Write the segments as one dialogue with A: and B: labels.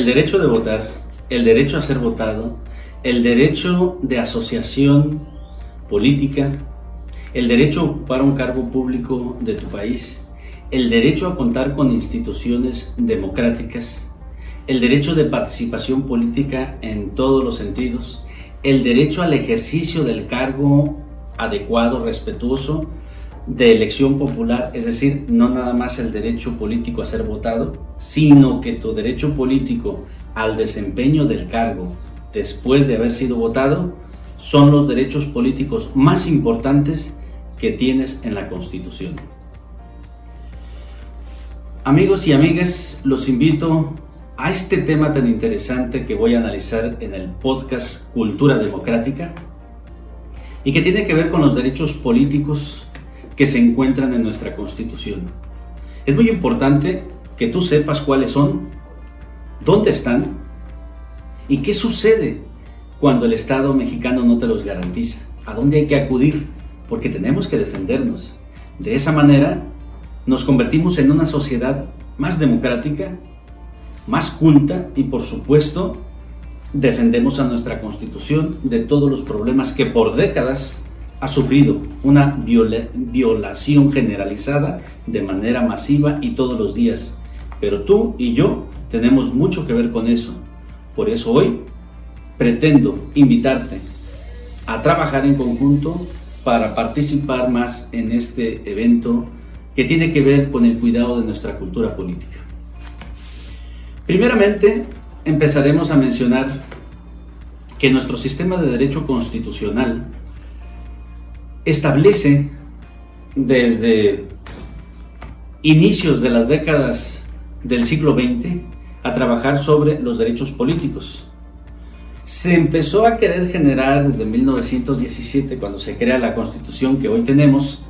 A: el derecho de votar, el derecho a ser votado, el derecho de asociación política, el derecho a ocupar un cargo público de tu país, el derecho a contar con instituciones democráticas, el derecho de participación política en todos los sentidos, el derecho al ejercicio del cargo adecuado, respetuoso, de elección popular, es decir, no nada más el derecho político a ser votado, sino que tu derecho político al desempeño del cargo después de haber sido votado son los derechos políticos más importantes que tienes en la Constitución. Amigos y amigas, los invito a este tema tan interesante que voy a analizar en el podcast Cultura Democrática y que tiene que ver con los derechos políticos que se encuentran en nuestra Constitución. Es muy importante que tú sepas cuáles son, dónde están y qué sucede cuando el Estado mexicano no te los garantiza, a dónde hay que acudir, porque tenemos que defendernos. De esa manera nos convertimos en una sociedad más democrática, más culta y por supuesto defendemos a nuestra constitución de todos los problemas que por décadas ha sufrido una violación generalizada de manera masiva y todos los días. Pero tú y yo tenemos mucho que ver con eso. Por eso hoy pretendo invitarte a trabajar en conjunto para participar más en este evento que tiene que ver con el cuidado de nuestra cultura política. Primeramente, empezaremos a mencionar que nuestro sistema de derecho constitucional establece desde inicios de las décadas del siglo XX a trabajar sobre los derechos políticos. Se empezó a querer generar desde 1917, cuando se crea la constitución que hoy tenemos,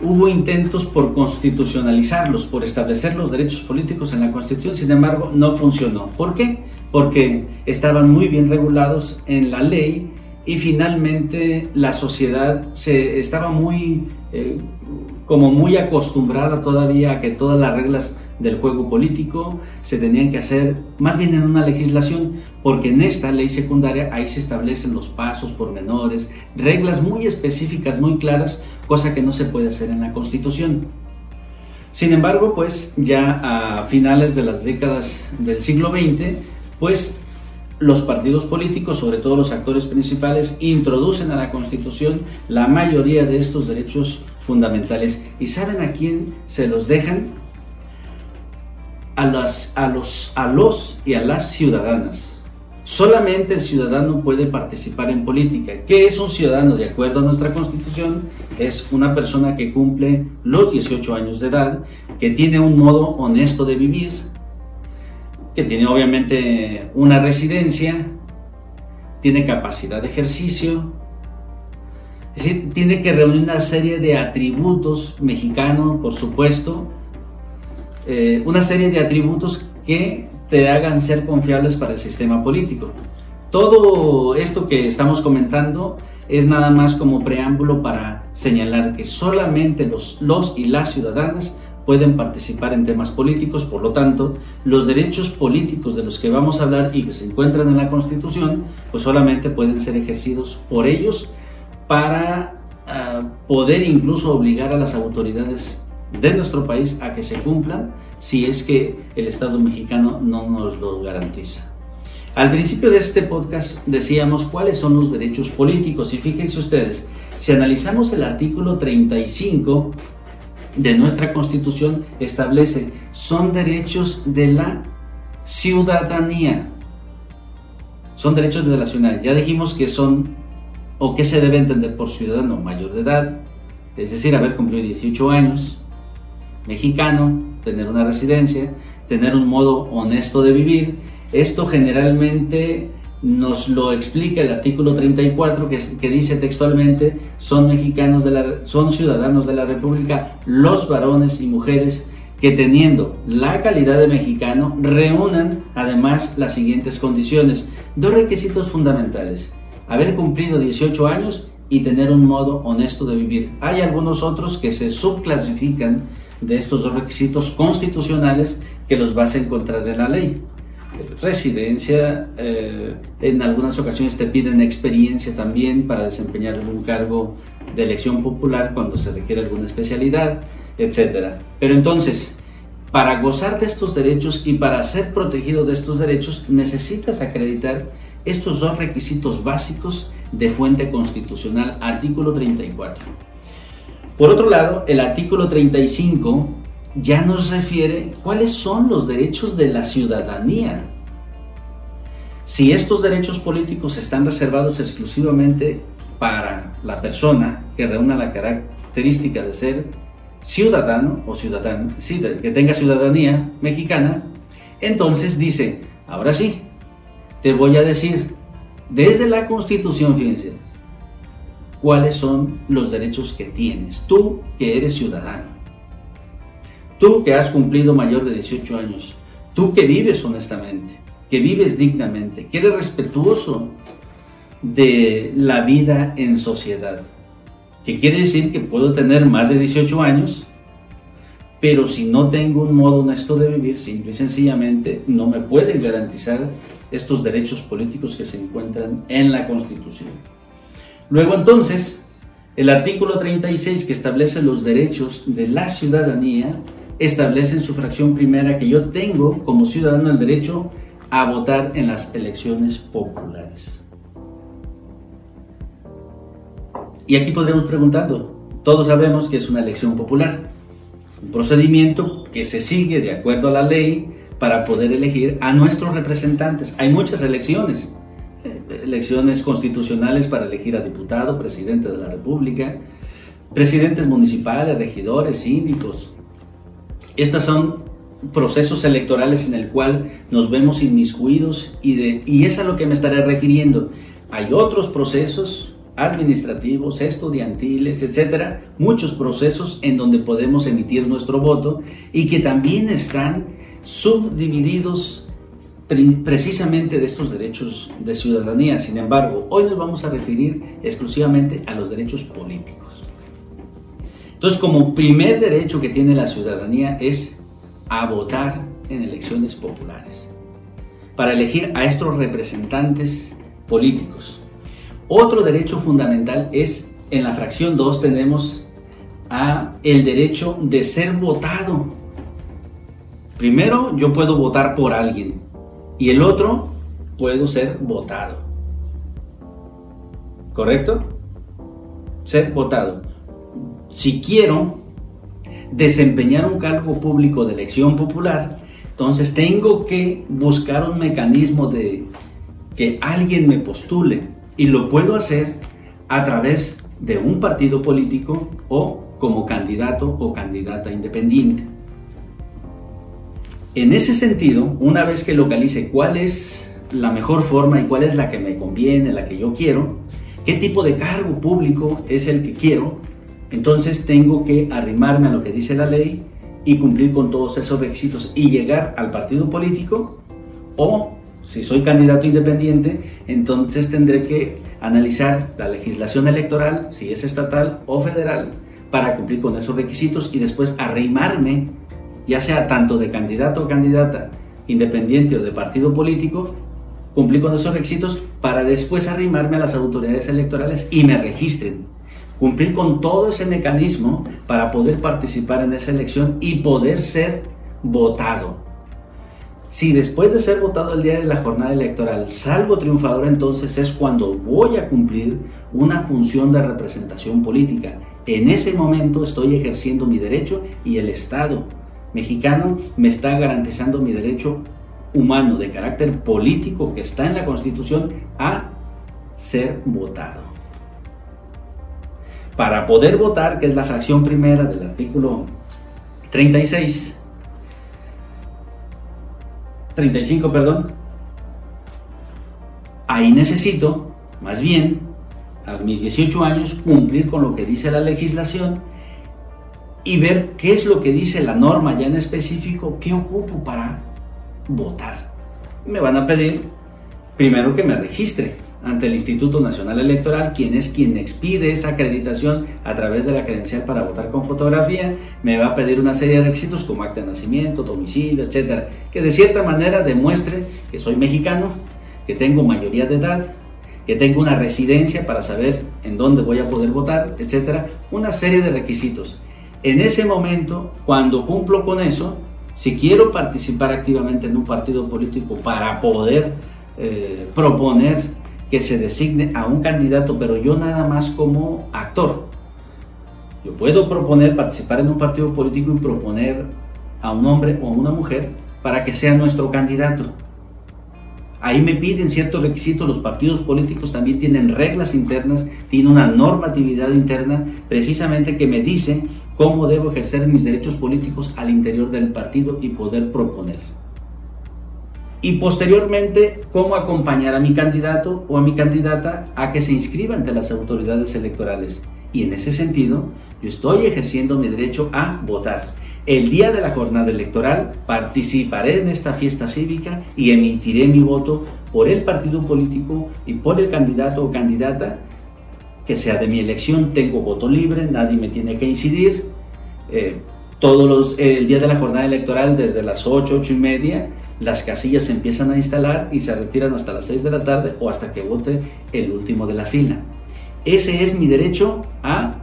A: hubo intentos por constitucionalizarlos, por establecer los derechos políticos en la constitución, sin embargo no funcionó. ¿Por qué? Porque estaban muy bien regulados en la ley y finalmente la sociedad se estaba muy eh, como muy acostumbrada todavía a que todas las reglas del juego político se tenían que hacer más bien en una legislación porque en esta ley secundaria ahí se establecen los pasos pormenores reglas muy específicas muy claras cosa que no se puede hacer en la constitución. Sin embargo pues ya a finales de las décadas del siglo XX pues los partidos políticos, sobre todo los actores principales, introducen a la Constitución la mayoría de estos derechos fundamentales. ¿Y saben a quién se los dejan? A, los, los y a las ciudadanas. Solamente el ciudadano puede participar en política. ¿Qué es un ciudadano? De acuerdo a nuestra constitución, es una persona que cumple los 18 años de edad, que tiene un modo honesto de vivir, que tiene obviamente una residencia, tiene capacidad de ejercicio, es decir, tiene que reunir una serie de atributos mexicanos, por supuesto, eh, una serie de atributos que te hagan ser confiables para el sistema político. Todo esto que estamos comentando es nada más como preámbulo para señalar que solamente los, los y las ciudadanas pueden participar en temas políticos, por lo tanto, los derechos políticos de los que vamos a hablar y que se encuentran en la Constitución, pues solamente pueden ser ejercidos por ellos para ah, poder incluso obligar a las autoridades de nuestro país a que se cumplan si es que el Estado mexicano no nos lo garantiza. Al principio de este podcast decíamos cuáles son los derechos políticos y fíjense ustedes, si analizamos el artículo 35 de nuestra constitución establece, son derechos de la ciudadanía. Son derechos de la ciudadanía. Ya dijimos que son, o que se debe entender por ciudadano mayor de edad, es decir, haber cumplido 18 años, mexicano, tener una residencia, tener un modo honesto de vivir. Esto generalmente nos lo explica el artículo 34 que, dice textualmente son mexicanos son ciudadanos de la República los varones y mujeres que teniendo la calidad de mexicano reúnan además las siguientes condiciones. Dos requisitos fundamentales. Haber cumplido 18 años y tener un modo honesto de vivir. Hay algunos otros que se subclasifican de estos dos requisitos constitucionales que los vas a encontrar en la ley residencia, eh, en algunas ocasiones te piden experiencia también para desempeñar algún cargo de elección popular cuando se requiere alguna especialidad, etc. Pero entonces, para gozar de estos derechos y para ser protegido de estos derechos, necesitas acreditar estos dos requisitos básicos de fuente constitucional, artículo 34. Por otro lado, el artículo 35 ya nos refiere cuáles son los derechos de la ciudadanía. Si estos derechos políticos están reservados exclusivamente para la persona que reúna la característica de ser ciudadano o ciudadano, que tenga ciudadanía mexicana, entonces dice, ahora sí, te voy a decir desde la Constitución, fíjense, cuáles son los derechos que tienes, tú que eres ciudadano. Tú que has cumplido mayor de 18 años, tú que vives honestamente, que vives dignamente, que eres respetuoso de la vida en sociedad. Que quiere decir que puedo tener más de 18 años, pero si no tengo un modo honesto de vivir, simple y sencillamente no me pueden garantizar estos derechos políticos que se encuentran en la Constitución. Luego entonces, el artículo 36 que establece los derechos de la ciudadanía establece en su fracción primera que yo tengo como ciudadano el derecho a votar en las elecciones populares. Y aquí podremos preguntando, todos sabemos que es una elección popular, un procedimiento que se sigue de acuerdo a la ley para poder elegir a nuestros representantes. Hay muchas elecciones, eh, elecciones constitucionales para elegir a diputado, presidente de la República, presidentes municipales, regidores, síndicos, estos son procesos electorales en el cual nos vemos inmiscuidos y, de, y es a lo que me estaré refiriendo. Hay otros procesos administrativos, estudiantiles, etcétera, muchos procesos en donde podemos emitir nuestro voto y que también están subdivididos precisamente de estos derechos de ciudadanía. Sin embargo, hoy nos vamos a referir exclusivamente a los derechos políticos. Entonces, como primer derecho que tiene la ciudadanía es a votar en elecciones populares, para elegir a estos representantes políticos. Otro derecho fundamental es, en la fracción 2 tenemos a el derecho de ser votado. Primero, yo puedo votar por alguien y el otro, puedo ser votado. ¿Correcto? Ser votado si quiero desempeñar un cargo público de elección popular, entonces tengo que buscar un mecanismo de que alguien me postule y lo puedo hacer a través de un partido político o como candidato o candidata independiente. En ese sentido, una vez que localice cuál es la mejor forma y cuál es la que me conviene, la que yo quiero, qué tipo de cargo público es el que quiero, entonces tengo que arrimarme a lo que dice la ley y cumplir con todos esos requisitos y llegar al partido político o si soy candidato independiente, entonces tendré que analizar la legislación electoral, si es estatal o federal, para cumplir con esos requisitos y después arrimarme, ya sea tanto de candidato o candidata independiente o de partido político, cumplir con esos requisitos para después arrimarme a las autoridades electorales y me registren cumplir con todo ese mecanismo para poder participar en esa elección y poder ser votado. Si después de ser votado el día de la jornada electoral salgo triunfador, entonces es cuando voy a cumplir una función de representación política. En ese momento estoy ejerciendo mi derecho y el Estado mexicano me está garantizando mi derecho humano de carácter político que está en la Constitución a ser votado para poder votar, que es la fracción primera del artículo 36, 35, perdón, ahí necesito, más bien, a mis 18 años, cumplir con lo que dice la legislación y ver qué es lo que dice la norma ya en específico, qué ocupo para votar. Me van a pedir primero que me registre ante el Instituto Nacional Electoral, quien es quien expide esa acreditación a través de la credencial para votar con fotografía, me va a pedir una serie de requisitos como acta de nacimiento, domicilio, etcétera, que de cierta manera demuestre que soy mexicano, que tengo mayoría de edad, que tengo una residencia para saber en dónde voy a poder votar, etcétera, una serie de requisitos. En ese momento, cuando cumplo con eso, si quiero participar activamente en un partido político para poder eh, proponer que se designe a un candidato, pero yo nada más como actor. Yo puedo proponer participar en un partido político y proponer a un hombre o a una mujer para que sea nuestro candidato. Ahí me piden ciertos requisitos, los partidos políticos también tienen reglas internas, tienen una normatividad interna precisamente que me dice cómo debo ejercer mis derechos políticos al interior del partido y poder proponer. Y posteriormente, cómo acompañar a mi candidato o a mi candidata a que se inscriba ante las autoridades electorales. Y en ese sentido, yo estoy ejerciendo mi derecho a votar. El día de la jornada electoral participaré en esta fiesta cívica y emitiré mi voto por el partido político y por el candidato o candidata que sea de mi elección. Tengo voto libre, nadie me tiene que incidir. Eh, todos los, el día de la jornada electoral, desde las 8, 8 y media, las casillas se empiezan a instalar y se retiran hasta las 6 de la tarde o hasta que vote el último de la fila. Ese es mi derecho a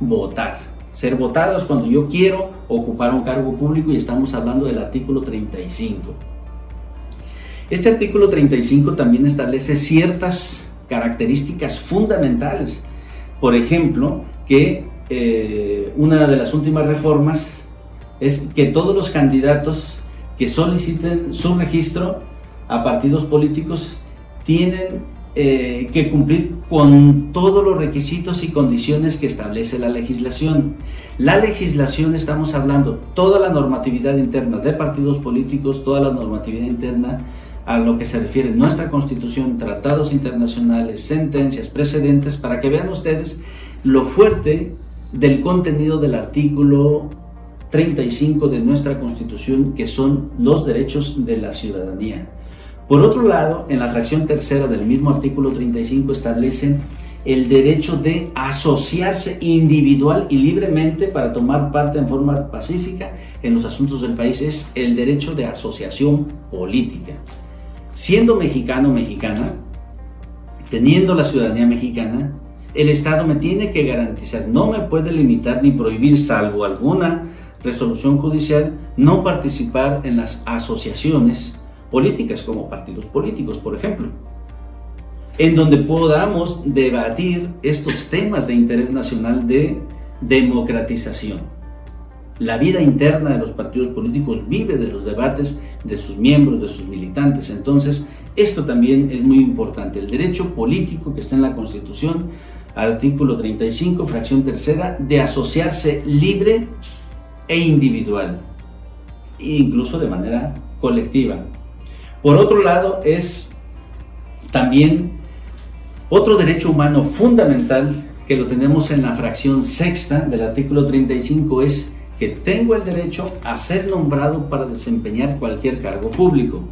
A: votar ser votados cuando yo quiero ocupar un cargo público y estamos hablando del artículo 35. Este artículo 35 también establece ciertas características fundamentales. Por ejemplo, que eh, una de las últimas reformas es que todos los candidatos que soliciten su registro a partidos políticos tienen eh, que cumplir con todos los requisitos y condiciones que establece la legislación. La legislación, estamos hablando, toda la normatividad interna de partidos políticos, toda la normatividad interna a lo que se refiere nuestra constitución, tratados internacionales, sentencias, precedentes, para que vean ustedes lo fuerte del contenido del artículo 35 de nuestra constitución, que son los derechos de la ciudadanía. Por otro lado, en la fracción tercera del mismo artículo 35 establecen el derecho de asociarse individual y libremente para tomar parte en forma pacífica en los asuntos del país. Es el derecho de asociación política. Siendo mexicano mexicana, teniendo la ciudadanía mexicana, el Estado me tiene que garantizar, no me puede limitar ni prohibir, salvo alguna resolución judicial, no participar en las asociaciones políticas como partidos políticos, por ejemplo, en donde podamos debatir estos temas de interés nacional de democratización. La vida interna de los partidos políticos vive de los debates de sus miembros, de sus militantes. Entonces, esto también es muy importante. El derecho político que está en la Constitución, artículo 35, fracción tercera, de asociarse libre e individual, incluso de manera colectiva. Por otro lado, es también otro derecho humano fundamental que lo tenemos en la fracción sexta del artículo 35 es que tengo el derecho a ser nombrado para desempeñar cualquier cargo público.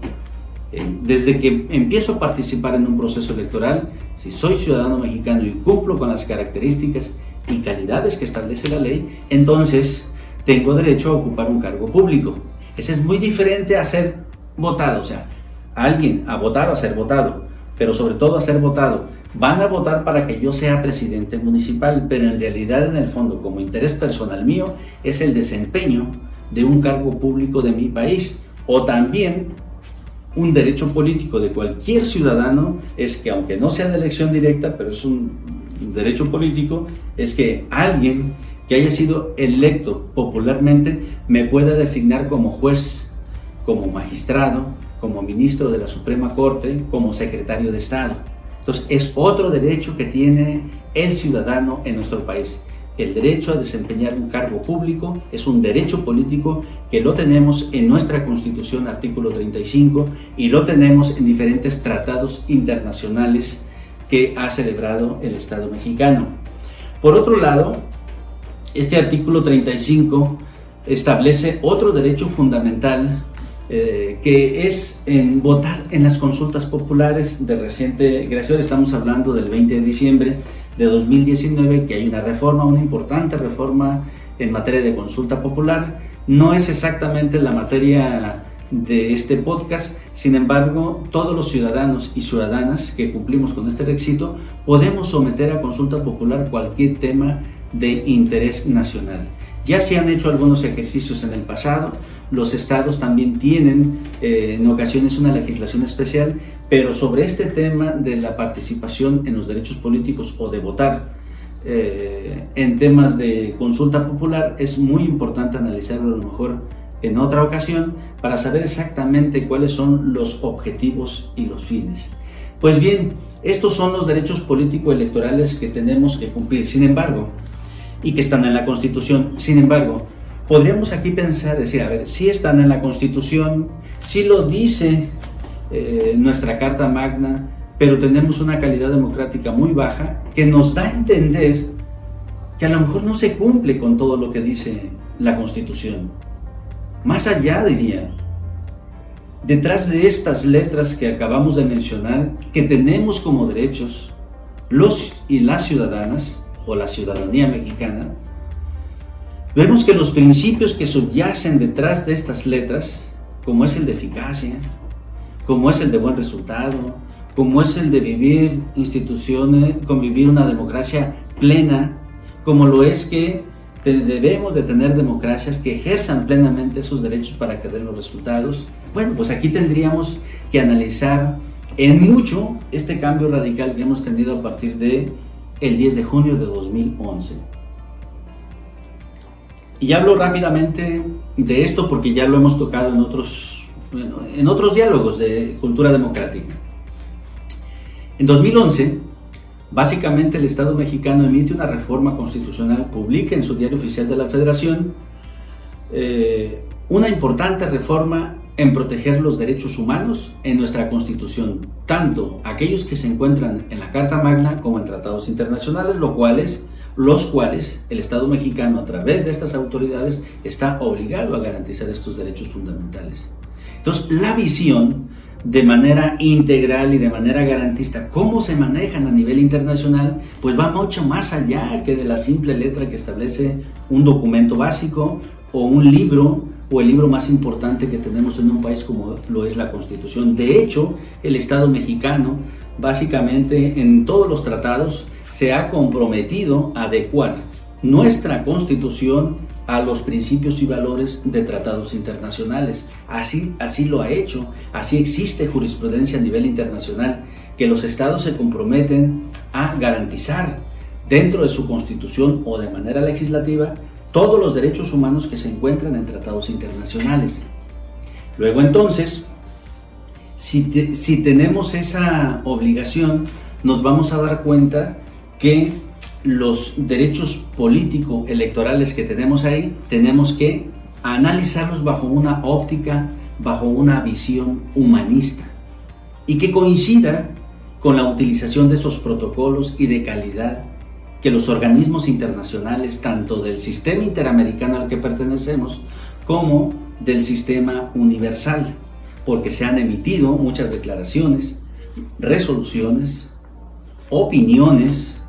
A: Eh, desde que empiezo a participar en un proceso electoral, si soy ciudadano mexicano y cumplo con las características y calidades que establece la ley, entonces tengo derecho a ocupar un cargo público. Ese es muy diferente a ser votado. O sea, alguien a votar o a ser votado, pero sobre todo a ser votado. Van a votar para que yo sea presidente municipal, pero en realidad en el fondo como interés personal mío es el desempeño de un cargo público de mi país o también un derecho político de cualquier ciudadano es que aunque no sea de elección directa, pero es un derecho político, es que alguien que haya sido electo popularmente me pueda designar como juez, como magistrado, como ministro de la Suprema Corte, como secretario de Estado. Entonces, es otro derecho que tiene el ciudadano en nuestro país. El derecho a desempeñar un cargo público es un derecho político que lo tenemos en nuestra Constitución, artículo 35, y lo tenemos en diferentes tratados internacionales que ha celebrado el Estado mexicano. Por otro lado, este artículo 35 establece otro derecho fundamental eh, que es votar en las consultas populares de reciente creación. Estamos hablando del 20 de diciembre de 2019, que hay una reforma, una importante reforma en materia de consulta popular. No es exactamente la materia de este podcast. Sin embargo, todos los ciudadanos y ciudadanas que cumplimos con este requisito podemos someter a consulta popular cualquier tema de interés nacional. Ya se han hecho algunos ejercicios en el pasado, los estados también tienen eh, en ocasiones una legislación especial, pero sobre este tema de la participación en los derechos políticos o de votar eh, en temas de consulta popular es muy importante analizarlo a lo mejor en otra ocasión para saber exactamente cuáles son los objetivos y los fines. Pues bien, estos son los derechos político-electorales que tenemos que cumplir, sin embargo, y que están en la Constitución. Sin embargo, podríamos aquí pensar, decir, a ver, si están en la Constitución, si lo dice eh, nuestra Carta Magna, pero tenemos una calidad democrática muy baja que nos da a entender que a lo mejor no se cumple con todo lo que dice la Constitución. Más allá, diría, detrás de estas letras que acabamos de mencionar, que tenemos como derechos los y las ciudadanas o la ciudadanía mexicana, vemos que los principios que subyacen detrás de estas letras, como es el de eficacia, como es el de buen resultado, como es el de vivir instituciones, convivir una democracia plena, como lo es que debemos de tener democracias que ejerzan plenamente sus derechos para que den los resultados. Bueno, pues aquí tendríamos que analizar en mucho este cambio radical que hemos tenido a partir de el 10 de junio de 2011. Y hablo rápidamente de esto porque ya lo hemos tocado en otros, en otros diálogos de cultura democrática. En 2011, Básicamente el Estado mexicano emite una reforma constitucional, publica en su diario oficial de la Federación eh, una importante reforma en proteger los derechos humanos en nuestra Constitución, tanto aquellos que se encuentran en la Carta Magna como en tratados internacionales, lo cuales, los cuales el Estado mexicano a través de estas autoridades está obligado a garantizar estos derechos fundamentales. Entonces, la visión de manera integral y de manera garantista cómo se manejan a nivel internacional, pues va mucho más allá que de la simple letra que establece un documento básico o un libro o el libro más importante que tenemos en un país como lo es la Constitución. De hecho, el Estado mexicano, básicamente en todos los tratados, se ha comprometido a adecuar nuestra Constitución a los principios y valores de tratados internacionales. Así, así lo ha hecho, así existe jurisprudencia a nivel internacional, que los estados se comprometen a garantizar dentro de su constitución o de manera legislativa todos los derechos humanos que se encuentran en tratados internacionales. Luego entonces, si, si tenemos esa obligación, nos vamos a dar cuenta que los derechos político-electorales que tenemos ahí, tenemos que analizarlos bajo una óptica, bajo una visión humanista y que coincida con la utilización de esos protocolos y de calidad que los organismos internacionales, tanto del sistema interamericano al que pertenecemos, como del sistema universal, porque se han emitido muchas declaraciones, resoluciones, opiniones,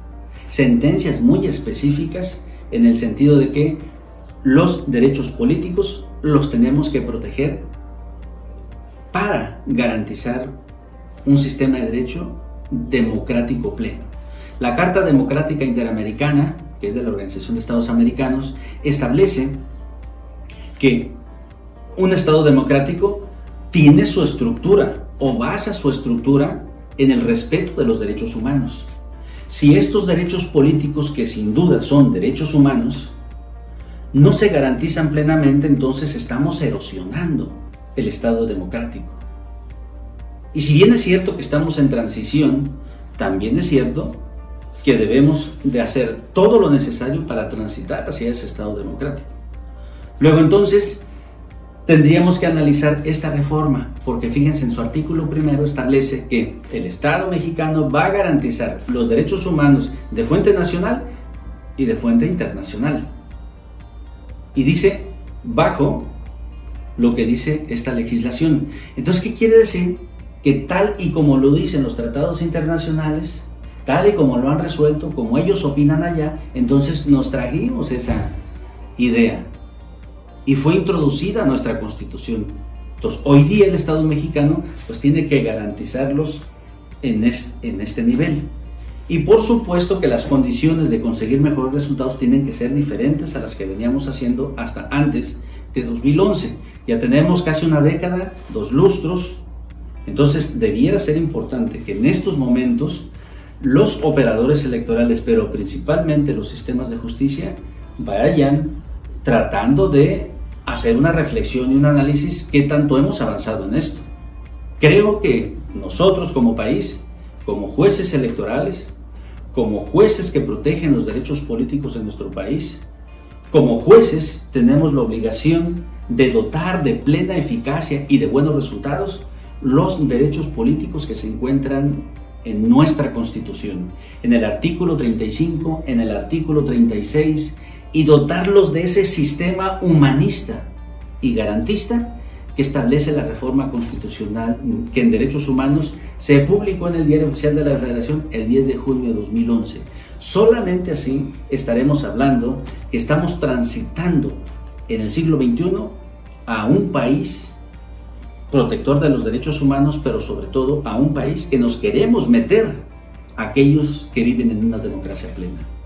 A: sentencias muy específicas en el sentido de que los derechos políticos los tenemos que proteger para garantizar un sistema de derecho democrático pleno. La Carta Democrática Interamericana, que es de la Organización de Estados Americanos, establece que un Estado democrático tiene su estructura o basa su estructura en el respeto de los derechos humanos. Si estos derechos políticos, que sin duda son derechos humanos, no se garantizan plenamente, entonces estamos erosionando el Estado democrático. Y si bien es cierto que estamos en transición, también es cierto que debemos de hacer todo lo necesario para transitar hacia ese Estado democrático. Luego entonces, tendríamos que analizar esta reforma, porque fíjense, en su artículo primero establece que el Estado mexicano va a garantizar los derechos humanos de fuente nacional y de fuente internacional. Y dice, bajo lo que dice esta legislación. Entonces, ¿qué quiere decir? Que tal y como lo dicen los tratados internacionales, tal y como lo han resuelto, como ellos opinan allá, entonces nos trajimos esa idea y fue introducida a nuestra constitución. Entonces, hoy día el Estado mexicano pues tiene que garantizarlos en, en este nivel. Y por supuesto que las condiciones de conseguir mejores resultados tienen que ser diferentes a las que veníamos haciendo hasta antes de 2011. Ya tenemos casi una década, dos lustros, entonces debiera ser importante que en estos momentos los operadores electorales, pero principalmente los sistemas de justicia, vayan tratando de hacer una reflexión y un análisis qué tanto hemos avanzado en esto. Creo que nosotros como país, como jueces electorales, como jueces que protegen los derechos políticos en nuestro país, como jueces tenemos la obligación de dotar de plena eficacia y de buenos resultados los derechos políticos que se encuentran en nuestra Constitución, en el artículo 35, en el artículo 36, y dotarlos de ese sistema humanista y garantista que establece la reforma constitucional que en derechos humanos se publicó en el Diario Oficial de la Federación el 10 de junio de 2011. Solamente así estaremos hablando que estamos transitando en el siglo XXI a un país protector de los derechos humanos, pero sobre todo a un país que nos queremos meter aquellos que viven en una democracia plena.